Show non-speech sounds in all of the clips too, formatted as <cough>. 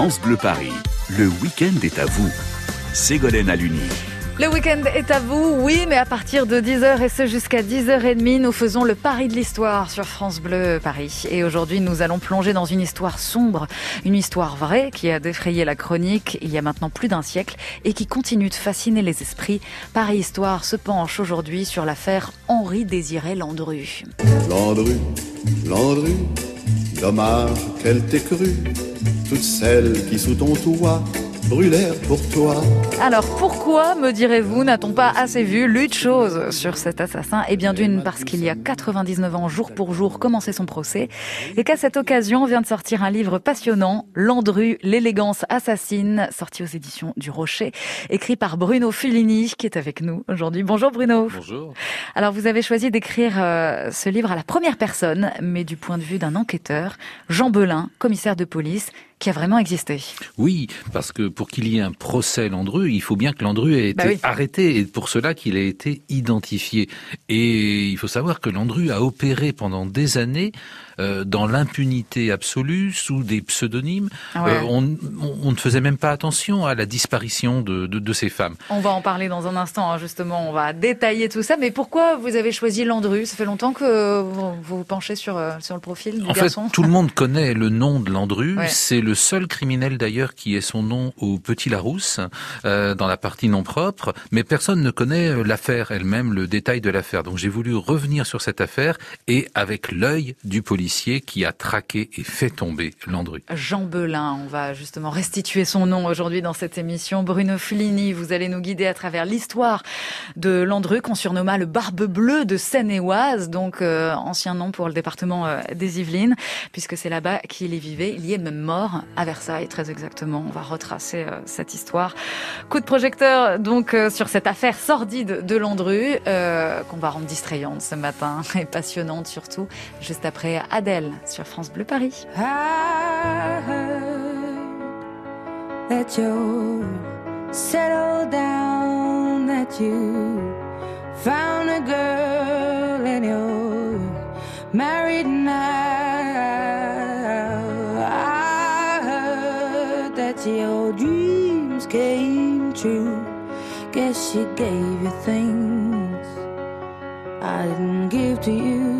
France Bleu Paris, le week-end est à vous. Ségolène Aluni. Le week-end est à vous, oui, mais à partir de 10h et ce jusqu'à 10h30, nous faisons le pari de l'histoire sur France Bleu Paris. Et aujourd'hui, nous allons plonger dans une histoire sombre, une histoire vraie qui a défrayé la chronique il y a maintenant plus d'un siècle et qui continue de fasciner les esprits. Paris Histoire se penche aujourd'hui sur l'affaire Henri Désiré Landru. Landru, Landru, dommage qu'elle t'ait cru, toutes celles qui sous ton toit brûlèrent pour toi. Alors pourquoi, me direz-vous, n'a-t-on pas assez vu lutte chose sur cet assassin Eh bien d'une parce qu'il y a 99 ans, jour pour jour, commençait son procès et qu'à cette occasion vient de sortir un livre passionnant, Landru, l'élégance assassine, sorti aux éditions du Rocher, écrit par Bruno Fulini qui est avec nous aujourd'hui. Bonjour Bruno. Bonjour. Alors vous avez choisi d'écrire euh, ce livre à la première personne, mais du point de vue d'un enquêteur, Jean Belin, commissaire de police, qui a vraiment existé. Oui, parce que pour qu'il y ait un procès Landru, il faut bien que Landru ait été Bah oui. arrêté et pour cela qu'il a été identifié. Et il faut savoir que Landru a opéré pendant des années euh, dans l'impunité absolue sous des pseudonymes. Ah ouais. Euh, on, ne faisait même pas attention à la disparition de, de, de ces femmes. On va en parler dans un instant, hein, justement. On va détailler tout ça. Mais pourquoi vous avez choisi Landru? Ça fait longtemps que vous vous penchez sur, euh, sur le profil du En fait, garçon. tout le monde connaît le nom de Landru. <laughs> Ouais. C'est le seul criminel d'ailleurs qui ait son nom au Petit Larousse, euh, dans la partie non propre. Mais personne ne connaît l'affaire elle-même, le détail de l'affaire. Donc j'ai voulu revenir sur cette affaire et avec l'œil du policier qui a traqué et fait tomber Landru. Jean Belin, on va justement restituer son nom aujourd'hui dans cette émission. Bruno Fulini, vous allez nous guider à travers l'histoire de Landru, qu'on surnomma le Barbe Bleue de Seine-et-Oise, donc euh, ancien nom pour le département euh, des Yvelines, puisque c'est là-bas qu'il y vivait. Il y est même mort à Versailles, très exactement. On va retracer euh, cette histoire. Coup de projecteur donc sur cette affaire sordide de Landru, qu'on va rendre distrayante ce matin <laughs> et passionnante surtout, juste après Sur France Bleu Paris. Found a girl married now. I heard that your dreams came true. Guess she gave you things I didn't give to you.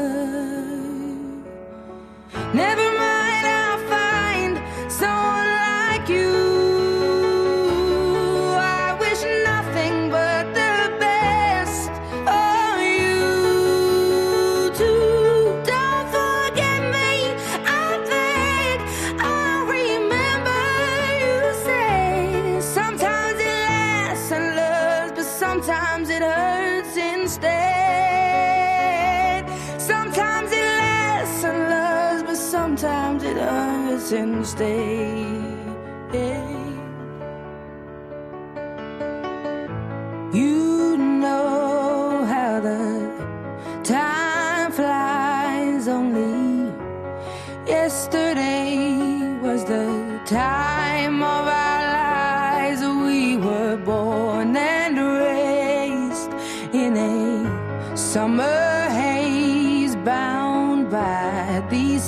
Instead. Sometimes it lasts and loves, but sometimes it hurts instead. You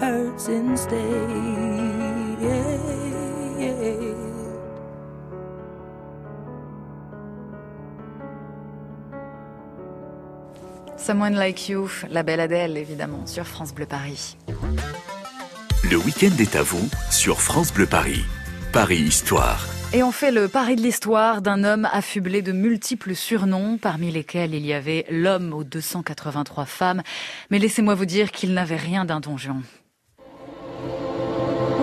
Hurts instead. Someone Like You, la belle Adèle, évidemment, sur France Bleu Paris. Le week-end est à vous sur France Bleu Paris. Paris Histoire. Et on fait le pari de l'histoire d'un homme affublé de multiples surnoms, parmi lesquels il y avait l'homme aux 283 femmes. Mais laissez-moi vous dire qu'il n'avait rien d'un donjon.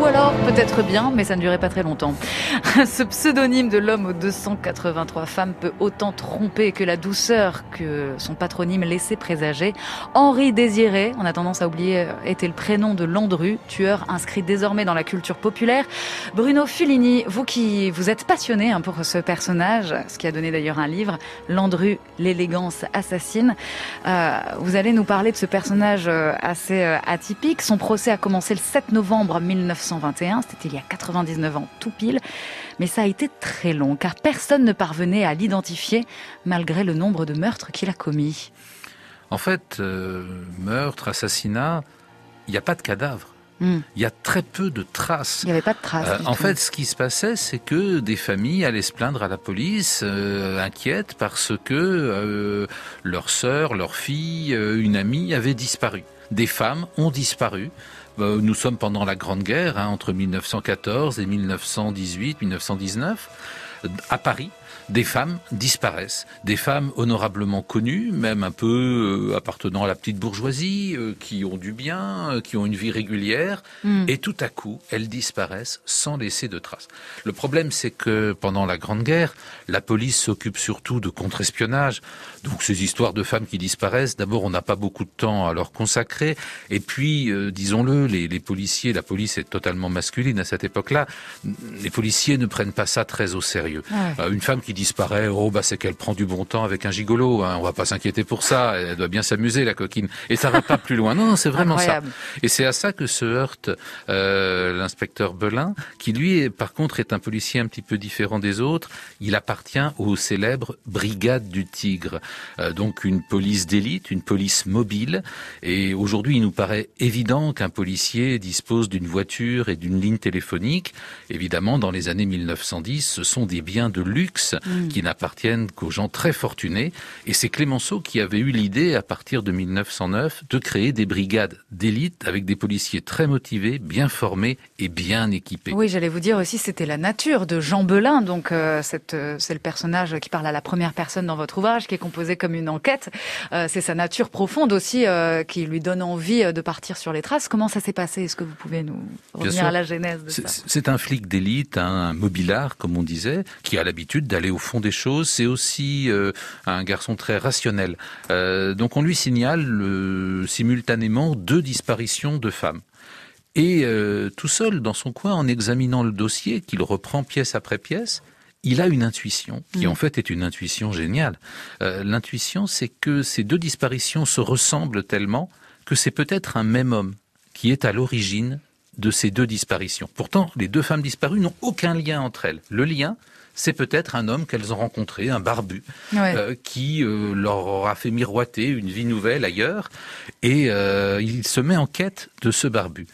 Alors, peut-être bien, mais ça ne durait pas très longtemps. <laughs> Ce pseudonyme de l'homme aux 283 femmes peut autant tromper que la douceur que son patronyme laissait présager. Henri Désiré, on a tendance à oublier, était le prénom de Landru, tueur inscrit désormais dans la culture populaire. Bruno Fulini, vous qui vous êtes passionné hein, pour ce personnage, ce qui a donné d'ailleurs un livre, Landru, l'élégance assassine, euh, vous allez nous parler de ce personnage euh, assez euh, atypique. Son procès a commencé le 7 novembre 1921, c'était il y a 99 ans tout pile, mais ça a été très long car personne ne parvenait à l'identifier malgré le nombre de meurtres qu'il a commis. En fait, euh, meurtre, assassinat, il n'y a pas de cadavre. Hmm. Il y a très peu de traces. Il n'y avait pas de traces. Euh, en tout. fait, ce qui se passait, c'est que des familles allaient se plaindre à la police, euh, inquiètes parce que leur sœur, leur fille, une amie avait disparu. Des femmes ont disparu. Euh, nous sommes pendant la Grande Guerre, hein, entre 1914 et 1918-1919, euh, à Paris. Des femmes disparaissent, des femmes honorablement connues, même un peu euh, appartenant à la petite bourgeoisie, euh, qui ont du bien, euh, qui ont une vie régulière, Hmm. et tout à coup, elles disparaissent sans laisser de traces. Le problème, c'est que pendant la Grande Guerre, la police s'occupe surtout de contre-espionnage. Donc ces histoires de femmes qui disparaissent, d'abord, on n'a pas beaucoup de temps à leur consacrer. Et puis, disons-le, les, les policiers, la police est totalement masculine à cette époque-là. Les policiers ne prennent pas ça très au sérieux. Ouais. Euh, une femme qui disparaît, oh bah c'est qu'elle prend du bon temps avec un gigolo. Hein. On va pas s'inquiéter pour ça. Elle doit bien s'amuser la coquine. Et ça va pas plus loin. Non, non, c'est vraiment Incroyable. ça. Et c'est à ça que se heurte euh, l'inspecteur Belin, qui lui, est, par contre, est un policier un petit peu différent des autres. Il appartient aux célèbres brigades du Tigre, Euh, donc une police d'élite, une police mobile. Et aujourd'hui, il nous paraît évident qu'un policier dispose d'une voiture et d'une ligne téléphonique. Évidemment, dans les années 1910, ce sont des biens de luxe qui n'appartiennent qu'aux gens très fortunés. Et c'est Clémenceau qui avait eu l'idée, à partir de 1909, de créer des brigades d'élite avec des policiers très motivés, bien formés et bien équipés. Oui, j'allais vous dire aussi, c'était la nature de Jean Belin. Donc, euh, euh, c'est le personnage qui parle à la première personne dans votre ouvrage, qui est composé comme une enquête. Euh, c'est sa nature profonde aussi qui lui donne envie de partir sur les traces. Comment ça s'est passé? Est-ce que vous pouvez nous revenir à la genèse de ça? C'est un flic d'élite, hein, un mobilard, comme on disait, qui a l'habitude d'aller au fond des choses. C'est aussi euh, un garçon très rationnel. Euh, donc on lui signale simultanément deux disparitions de femmes. Et euh, tout seul, dans son coin, en examinant le dossier, qu'il reprend pièce après pièce, il a une intuition, qui Mm. en fait est une intuition géniale. L'intuition, c'est que ces deux disparitions se ressemblent tellement que c'est peut-être un même homme qui est à l'origine de ces deux disparitions. Pourtant, les deux femmes disparues n'ont aucun lien entre elles. Le lien, c'est peut-être un homme qu'elles ont rencontré, un barbu, Ouais. euh, qui euh, leur aura fait miroiter une vie nouvelle ailleurs, et euh, il se met en quête de ce barbu.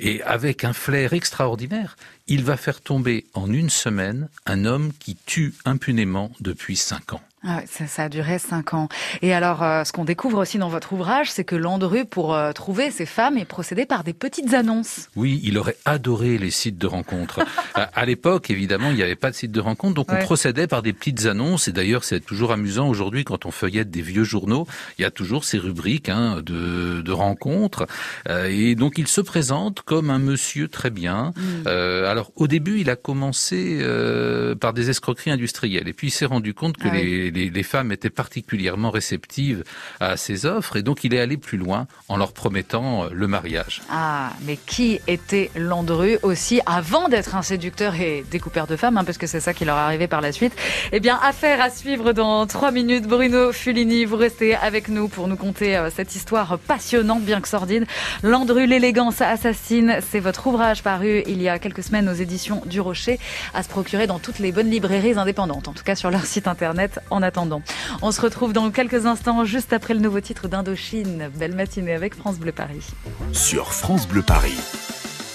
Et avec un flair extraordinaire, il va faire tomber en une semaine un homme qui tue impunément depuis cinq ans. Ah ça, ça a duré cinq ans. Et alors, euh, ce qu'on découvre aussi dans votre ouvrage, c'est que Landru, pour euh, trouver ces femmes, est procédé par des petites annonces. Oui, il aurait adoré les sites de rencontres. <laughs> à à l'époque, évidemment, il n'y avait pas de site de rencontres, donc Ouais. on procédait par des petites annonces. Et d'ailleurs, c'est toujours amusant aujourd'hui quand on feuillette des vieux journaux, il y a toujours ces rubriques hein, de, de rencontres. Euh, et donc, il se présente comme un monsieur très bien. Euh, alors, au début, il a commencé euh, par des escroqueries industrielles, et puis il s'est rendu compte que Ah oui. Les, femmes étaient particulièrement réceptives à ses offres, et donc il est allé plus loin en leur promettant euh, le mariage. Ah, mais qui était Landru aussi avant d'être un séducteur et découpeur de femmes, hein, parce que c'est ça qui leur est arrivé par la suite Eh bien, affaire à suivre dans trois minutes. Bruno Fulini, vous restez avec nous pour nous conter euh, cette histoire passionnante, bien que sordide. Landru, l'élégance assassine, c'est votre ouvrage paru il y a quelques semaines aux éditions du Rocher, à se procurer dans toutes les bonnes librairies indépendantes, en tout cas sur leur site internet attendant. On se retrouve dans quelques instants, juste après le nouveau titre d'Indochine. Belle matinée avec France Bleu Paris. Sur France Bleu Paris.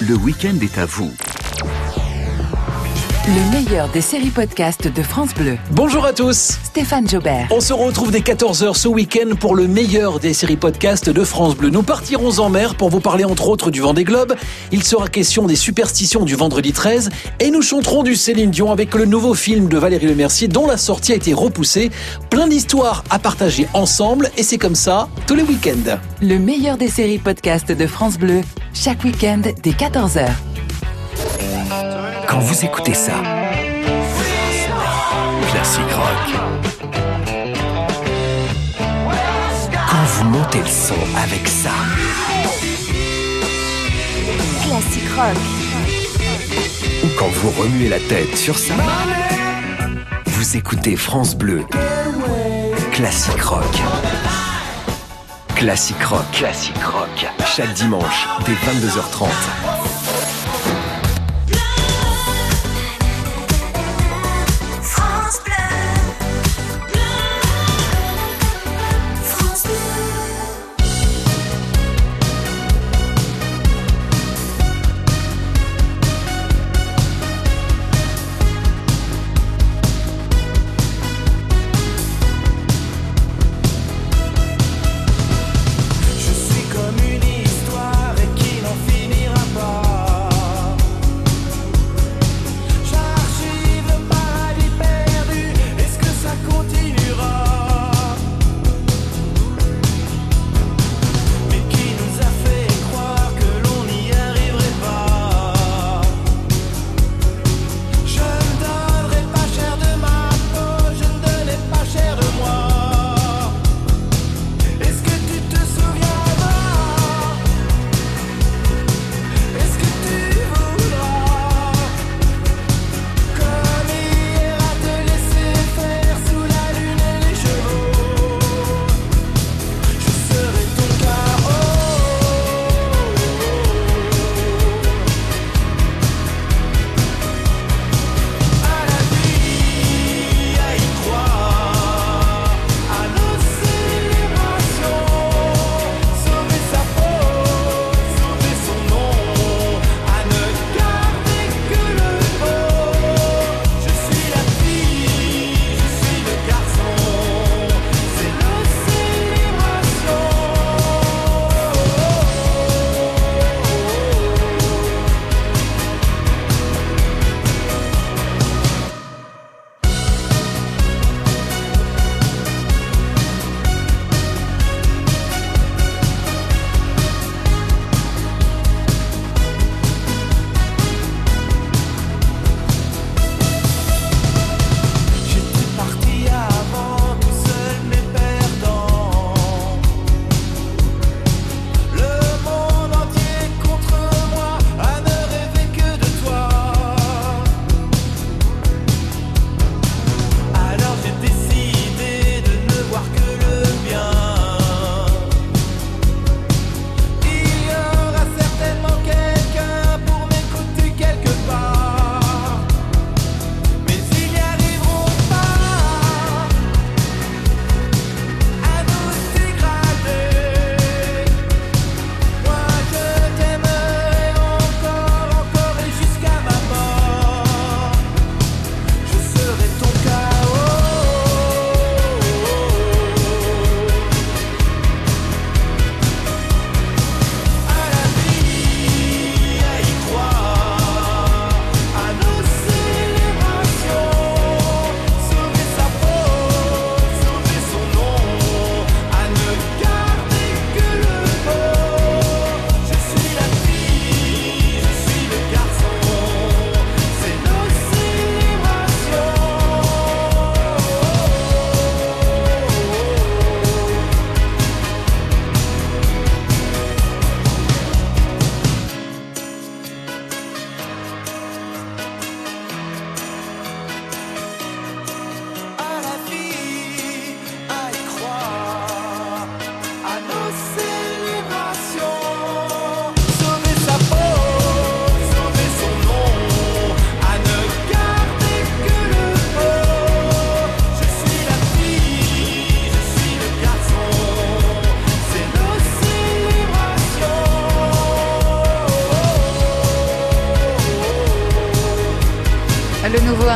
Le week-end est à vous. Le meilleur des séries podcasts de France Bleu. Bonjour à tous Stéphane Jobert. On se retrouve dès 14h ce week-end pour le meilleur des séries podcasts de France Bleu. Nous partirons en mer pour vous parler entre autres du Vendée Globe. Il sera question des superstitions du vendredi 13 et nous chanterons du Céline Dion avec le nouveau film de Valérie Lemercier dont la sortie a été repoussée. Plein d'histoires à partager ensemble et c'est comme ça tous les week-ends. Le meilleur des séries podcasts de France Bleu. Chaque week-end dès 14h. Quand vous écoutez ça, classique rock. Quand vous montez le son avec ça, Classique rock. ou quand vous remuez la tête sur ça, vous écoutez France Bleu. Classique rock. Classique rock. Classique rock. Chaque dimanche dès 22h30.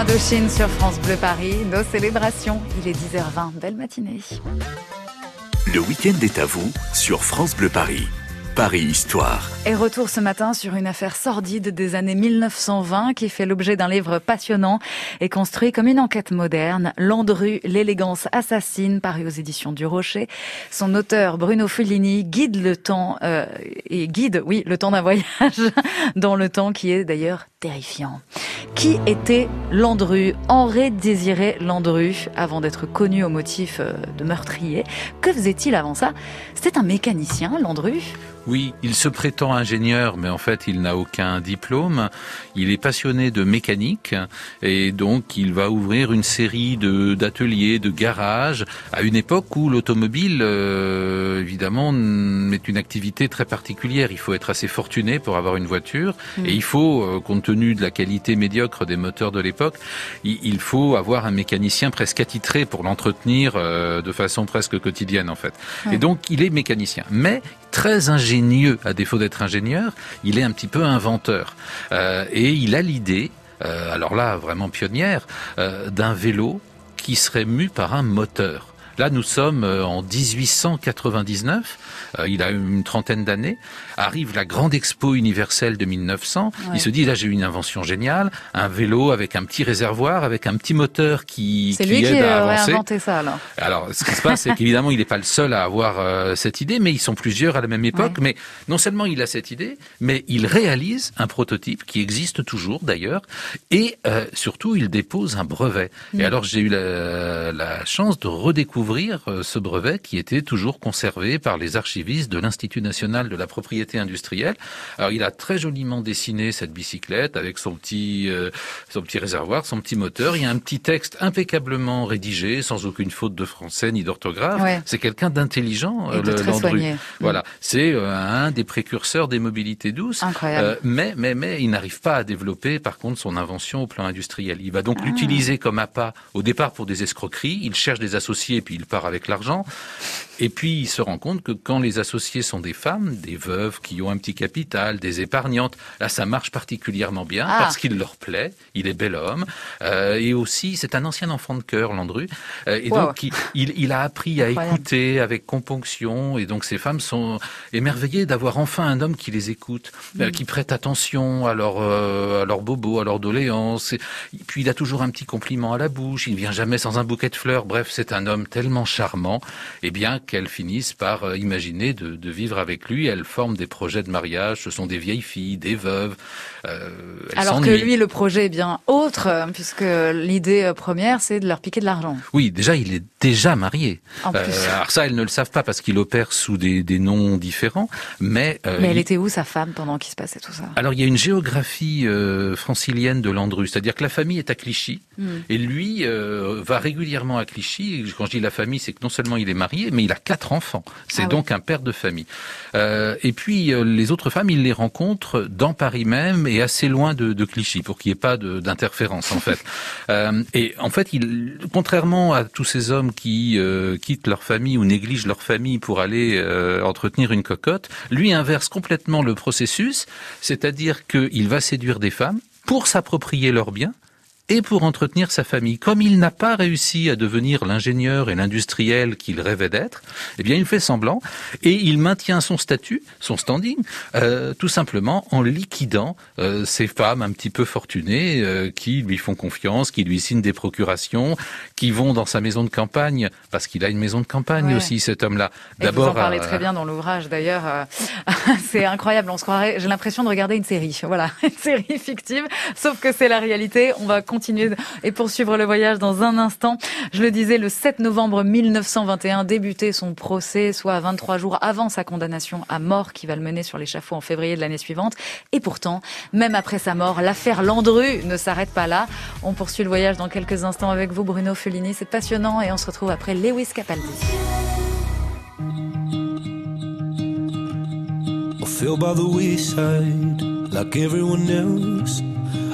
Indochine sur France Bleu Paris, nos célébrations. Il est 10h20, belle matinée. Le week-end est à vous sur France Bleu Paris. Paris Histoire. Et retour ce matin sur une affaire sordide des années 1920 qui fait l'objet d'un livre passionnant et construit comme une enquête moderne. Landru, l'élégance assassine, paru aux éditions du Rocher. Son auteur, Bruno Fulini, guide le temps, euh, et guide, oui, le temps d'un voyage <laughs> dans le temps qui est d'ailleurs terrifiant. Qui était Landru? Henri Désiré Landru, avant d'être connu au motif euh, de meurtrier. Que faisait-il avant ça? C'était un mécanicien, Landru? Oui, il se prétend ingénieur, mais en fait, il n'a aucun diplôme. Il est passionné de mécanique et donc il va ouvrir une série de d'ateliers, de garages à une époque où l'automobile, euh, évidemment, est une activité très particulière. Il faut être assez fortuné pour avoir une voiture Mm. et il faut, euh, compte tenu de la qualité médiocre des moteurs de l'époque, il, faut avoir un mécanicien presque attitré pour l'entretenir euh, de façon presque quotidienne en fait. Ouais. Et donc il est mécanicien, mais très ingénieux à défaut d'être ingénieur, il est un petit peu inventeur Euh, et il a l'idée, euh, alors là vraiment pionnière, euh, d'un vélo qui serait mu par un moteur. Là, nous sommes en 1899. euh, il a une trentaine d'années. Arrive la grande expo universelle de 1900. Ouais. Il se dit là, j'ai une invention géniale, un vélo avec un petit réservoir, avec un petit moteur qui, C'est qui lui qui aide à aurait avancer. inventé ça alors. Alors, ce qui se passe, c'est qu'évidemment, il n'est pas le seul à avoir euh, cette idée, mais ils sont plusieurs à la même époque. Mais non seulement il a cette idée, mais il réalise un prototype qui existe toujours d'ailleurs, et euh, surtout, il dépose un brevet. Mm. Et alors, j'ai eu la, la chance de redécouvrir euh, ce brevet qui était toujours conservé par les archivistes de l'Institut national de la propriété industrielle. Alors, il a très joliment dessiné cette bicyclette avec son petit, euh, son petit réservoir, son petit moteur. Il y a un petit texte impeccablement rédigé, sans aucune faute de français ni d'orthographe. Ouais. C'est quelqu'un d'intelligent, euh, Landru. soigné. Voilà, c'est euh, un des précurseurs des mobilités douces. Incroyable. Euh, mais, mais, mais, il n'arrive pas à développer, par contre, son invention au plan industriel. Il va Ah. donc l'utiliser comme appât au départ pour des escroqueries. Il cherche des associés puis il part avec l'argent. Et puis il se rend compte que quand les associés sont des femmes, des veuves qui ont un petit capital, des épargnantes, là ça marche particulièrement bien Ah. parce qu'il leur plaît. Il est bel homme euh, et aussi c'est un ancien enfant de cœur, Landru. Euh, et Wow. donc il, il, il a appris à Incroyable. écouter avec componction et donc ces femmes sont émerveillées d'avoir enfin un homme qui les écoute, euh, Mm. qui prête attention à leur euh, à leurs bobos, à leurs doléances. Et puis il a toujours un petit compliment à la bouche. Il ne vient jamais sans un bouquet de fleurs. Bref, c'est un homme tellement charmant, et bien qu'elles finissent par euh, imaginer de, de vivre avec lui. Elles forment des projets de mariage. Ce sont des vieilles filles, des veuves. Euh, Alors que lui, le projet est bien autre, euh, puisque l'idée première, c'est de leur piquer de l'argent. Oui, déjà, il est déjà marié. En plus. Euh, alors ça, elles ne le savent pas parce qu'il opère sous des, des noms différents. Mais, euh, Mais elle il- était où, sa femme, pendant qu'il se passait tout ça? Alors il y a une géographie francilienne de Landru, c'est-à-dire que la famille est à Clichy Hmm. et lui va régulièrement à Clichy. Quand je dis la famille, c'est que non seulement il est marié, mais il a quatre enfants. C'est Ah oui. donc un père de famille. Euh, et puis euh, les autres femmes, il les rencontre dans Paris même et assez loin de, de Clichy pour qu'il n'y ait pas d'interférence en fait. <laughs> Euh, et en fait, il, contrairement à tous ces hommes qui euh, quittent leur famille ou négligent leur famille pour aller euh, entretenir une cocotte, lui inverse complètement le processus, c'est-à-dire qu'il va séduire des femmes pour s'approprier leurs biens et pour entretenir sa famille. Comme il n'a pas réussi à devenir l'ingénieur et l'industriel qu'il rêvait d'être, eh bien il fait semblant et il maintient son statut, son standing, euh, tout simplement en liquidant euh, ces femmes un petit peu fortunées euh, qui lui font confiance, qui lui signent des procurations, qui vont dans sa maison de campagne parce qu'il a une maison de campagne Ouais. aussi cet homme-là. Et vous en parlez euh, très bien dans l'ouvrage d'ailleurs. euh, <laughs> c'est incroyable, on se croirait, j'ai l'impression de regarder une série. <laughs> Voilà, une série fictive, sauf que c'est la réalité. On va continuer et poursuivre le voyage dans un instant. Je le disais, le 7 novembre 1921 débutait son procès, soit 23 jours avant sa condamnation à mort qui va le mener sur l'échafaud en février de l'année suivante. Et pourtant, même après sa mort, l'affaire Landru ne s'arrête pas là. On poursuit le voyage dans quelques instants avec vous, Bruno Fellini. C'est passionnant et on se retrouve après Lewis Capaldi.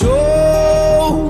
show.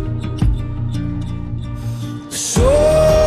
sou.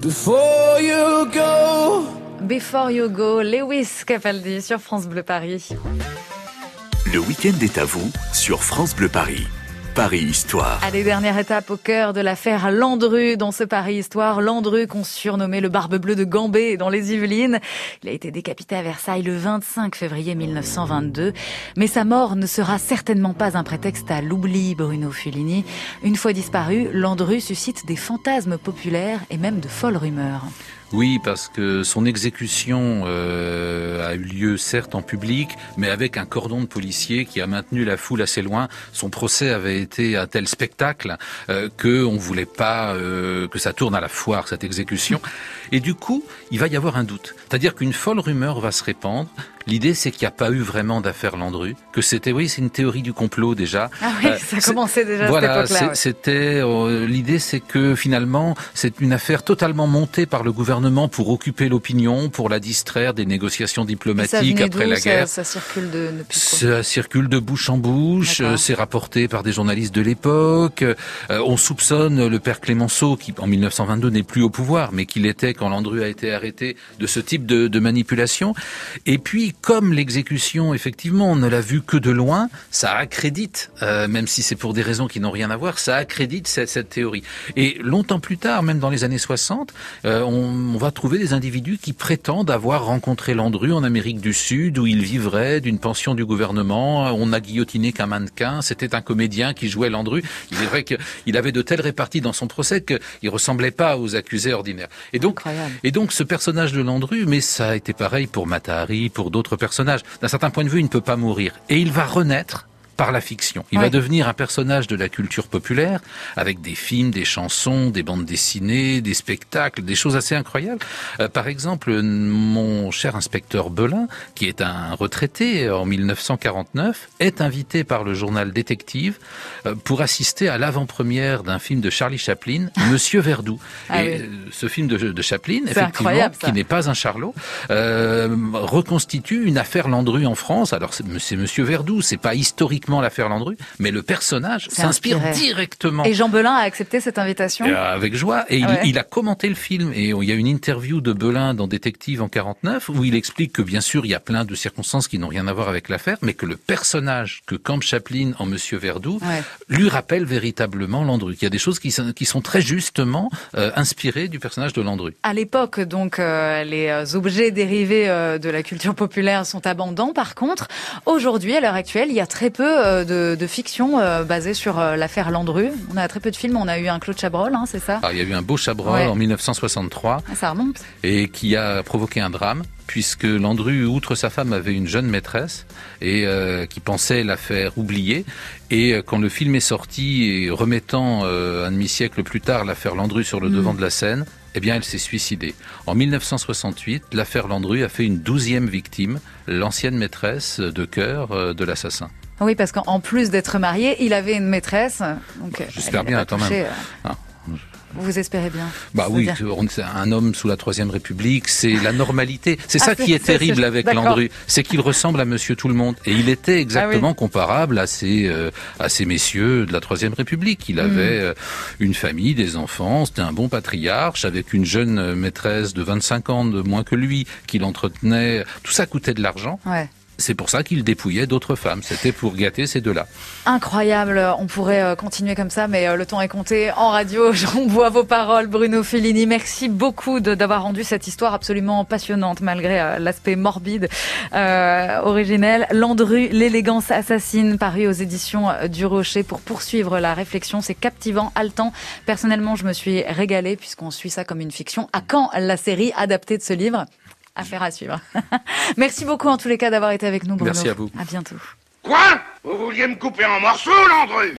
Before you go. Before You Go, Lewis Capaldi sur France Bleu Paris. Le week-end est à vous sur France Bleu Paris. Paris Histoire. Allez, dernière étape au cœur de l'affaire Landru dans ce Paris Histoire. Landru qu'on surnommait le Barbe Bleue de Gambé dans les Yvelines. Il a été décapité à Versailles le 25 février 1922. Mais sa mort ne sera certainement pas un prétexte à l'oubli, Bruno Fulini. Une fois disparu, Landru suscite des fantasmes populaires et même de folles rumeurs. Oui, parce que son exécution euh, a eu lieu certes en public, mais avec un cordon de policiers qui a maintenu la foule assez loin. Son procès avait été un tel spectacle euh, que on voulait pas euh, que ça tourne à la foire cette exécution. Et du coup, il va y avoir un doute. C'est-à-dire qu'une folle rumeur va se répandre. L'idée, c'est qu'il n'y a pas eu vraiment d'affaire Landru, que c'était, oui, c'est une théorie du complot déjà. Ah oui, Euh, ça c'est- commençait déjà voilà, à cette époque-là. c'est- c'était euh, l'idée, c'est que finalement, c'est une affaire totalement montée par le gouvernement pour occuper l'opinion, pour la distraire des négociations diplomatiques après la guerre. Ça, circule de, depuis Ça circule de bouche en bouche, D'accord. euh, c'est rapporté par des journalistes de l'époque. Euh, on soupçonne le père Clémenceau, qui en 1922 n'est plus au pouvoir, mais qu'il était quand Landru a été arrêté, de ce type de, de manipulation. Et puis, comme l'exécution, effectivement, on ne l'a vu que de loin, ça accrédite, euh, même si c'est pour des raisons qui n'ont rien à voir, ça accrédite cette, cette théorie. Et longtemps plus tard, même dans les années 60, euh, on, on va trouver des individus qui prétendent avoir rencontré Landru en Amérique du Sud, où il vivrait d'une pension du gouvernement. On a guillotiné qu'un mannequin. C'était un comédien qui jouait Landru. Il est vrai qu'il avait de telles réparties dans son procès qu'il ressemblait pas aux accusés ordinaires. Et donc, Incroyable. et donc ce personnage de Landru, mais ça a été pareil pour Matahari, pour d'autres personnages. D'un certain point de vue, il ne peut pas mourir. Et il va renaître par la fiction. Il Ouais. va devenir un personnage de la culture populaire avec des films, des chansons, des bandes dessinées, des spectacles, des choses assez incroyables. Euh, par exemple, mon cher inspecteur Belin, qui est un retraité en 1949, est invité par le journal Détective euh, pour assister à l'avant-première d'un film de Charlie Chaplin, <laughs> Monsieur Verdoux. Ah Et oui. euh, ce film de, de Chaplin, effectivement, qui n'est pas un charlot, euh, reconstitue une affaire Landru en France. Alors c'est Monsieur Verdoux, c'est pas l'affaire Landru, mais le personnage s'inspire directement. Et Jean Belin a accepté cette invitation Euh, avec joie. Et il, Ouais. il a commenté le film. Et il y a une interview de Belin dans Détective en 49 où il explique que bien sûr il y a plein de circonstances qui n'ont rien à voir avec l'affaire, mais que le personnage que campe Chaplin en Monsieur Verdoux Ouais. lui rappelle véritablement Landru. Il y a des choses qui sont, qui sont très justement euh, inspirées du personnage de Landru. À l'époque, donc, euh, les objets dérivés de la culture populaire sont abondants. Par contre, aujourd'hui, à l'heure actuelle, il y a très peu euh, de, de fiction euh, basée sur euh, l'affaire Landru. On a très peu de films. On a eu un Claude Chabrol, hein, c'est ça Alors, il y a eu un beau Chabrol Ouais. en 1963 Ah, Ça remonte. et qui a provoqué un drame puisque Landru, outre sa femme, avait une jeune maîtresse et euh, qui pensait la faire oublier. Et euh, quand le film est sorti et remettant euh, un demi-siècle plus tard l'affaire Landru sur le Mm. devant de la scène, eh bien, elle s'est suicidée. En 1968, l'affaire Landru a fait une douzième victime, l'ancienne maîtresse de cœur de l'assassin. Oui, parce qu'en en plus d'être marié, il avait une maîtresse. Euh, J'espère bien, quand même. euh, Ah. Vous espérez bien. Bah oui, un homme sous la Troisième République, c'est la normalité. <laughs> C'est Ah, ça qui est terrible avec. Landru, c'est qu'il ressemble à Monsieur Tout le Monde. Et il était exactement Ah comparable à ces euh, à ces messieurs de la Troisième République. Il avait euh, une famille, des enfants, c'était un bon patriarche avec une jeune maîtresse de 25 ans de moins que lui qui l'entretenait. Tout ça coûtait de l'argent. Ouais. C'est pour ça qu'il dépouillait d'autres femmes. C'était pour gâter ces deux-là. Incroyable, on pourrait euh, continuer comme ça, mais euh, le temps est compté. En radio, <laughs> on voit vos paroles, Bruno Fellini. Merci beaucoup d'avoir rendu cette histoire absolument passionnante, malgré euh, l'aspect morbide, euh, originel. Landru, l'élégance assassine, paru aux éditions du Rocher pour poursuivre la réflexion. C'est captivant, haletant. Personnellement, je me suis régalée puisqu'on suit ça comme une fiction. À quand la série adaptée de ce livre? Affaire à suivre. <laughs> Merci beaucoup en tous les cas d'avoir été avec nous, Bruno. Merci à vous. À bientôt. Quoi? Vous vouliez me couper en morceaux, Landru